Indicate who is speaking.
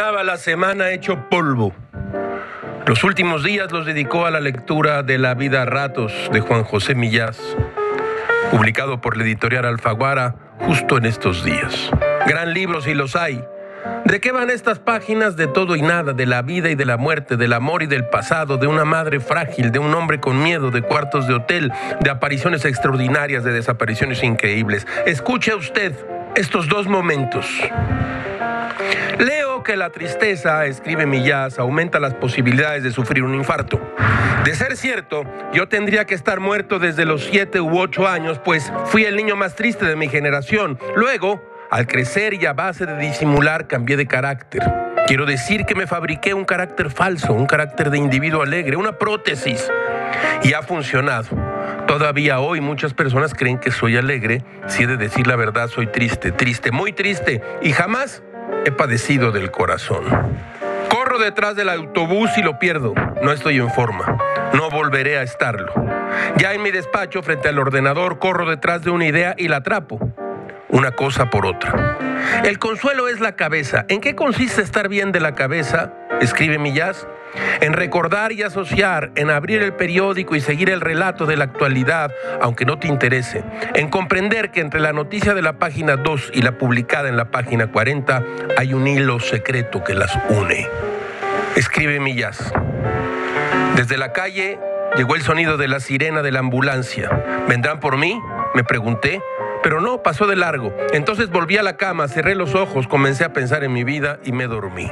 Speaker 1: la semana hecho polvo. Los últimos días los dedicó a la lectura de La vida a ratos de Juan José Millás, publicado por la editorial Alfaguara justo en estos días. Gran libro si los hay. ¿De qué van estas páginas de todo y nada, de la vida y de la muerte, del amor y del pasado, de una madre frágil, de un hombre con miedo, de cuartos de hotel, de apariciones extraordinarias, de desapariciones increíbles? Escuche usted estos dos momentos. Leo que la tristeza, escribe Millás, aumenta las posibilidades de sufrir un infarto. De ser cierto, yo tendría que estar muerto desde los siete u ocho años, pues fui el niño más triste de mi generación. Luego, al crecer y a base de disimular, cambié de carácter. Quiero decir que me fabriqué un carácter falso, un carácter de individuo alegre, una prótesis. Y ha funcionado. Todavía hoy muchas personas creen que soy alegre. Si he de decir la verdad, soy triste, triste, muy triste. Y jamás he padecido del corazón. Corro detrás del autobús y lo pierdo. No estoy en forma. No volveré a estarlo. Ya en mi despacho, frente al ordenador, corro detrás de una idea y la atrapo. Una cosa por otra. El consuelo es la cabeza. ¿En qué consiste estar bien de la cabeza? Escribe Millás en recordar y asociar, en abrir el periódico y seguir el relato de la actualidad, aunque no te interese, en comprender que entre la noticia de la página 2 y la publicada en la página 40 hay un hilo secreto que las une. Escribe Millas. Desde la calle llegó el sonido de la sirena de la ambulancia. ¿Vendrán por mí? Me pregunté. Pero no, pasó de largo. Entonces volví a la cama, cerré los ojos, comencé a pensar en mi vida y me dormí.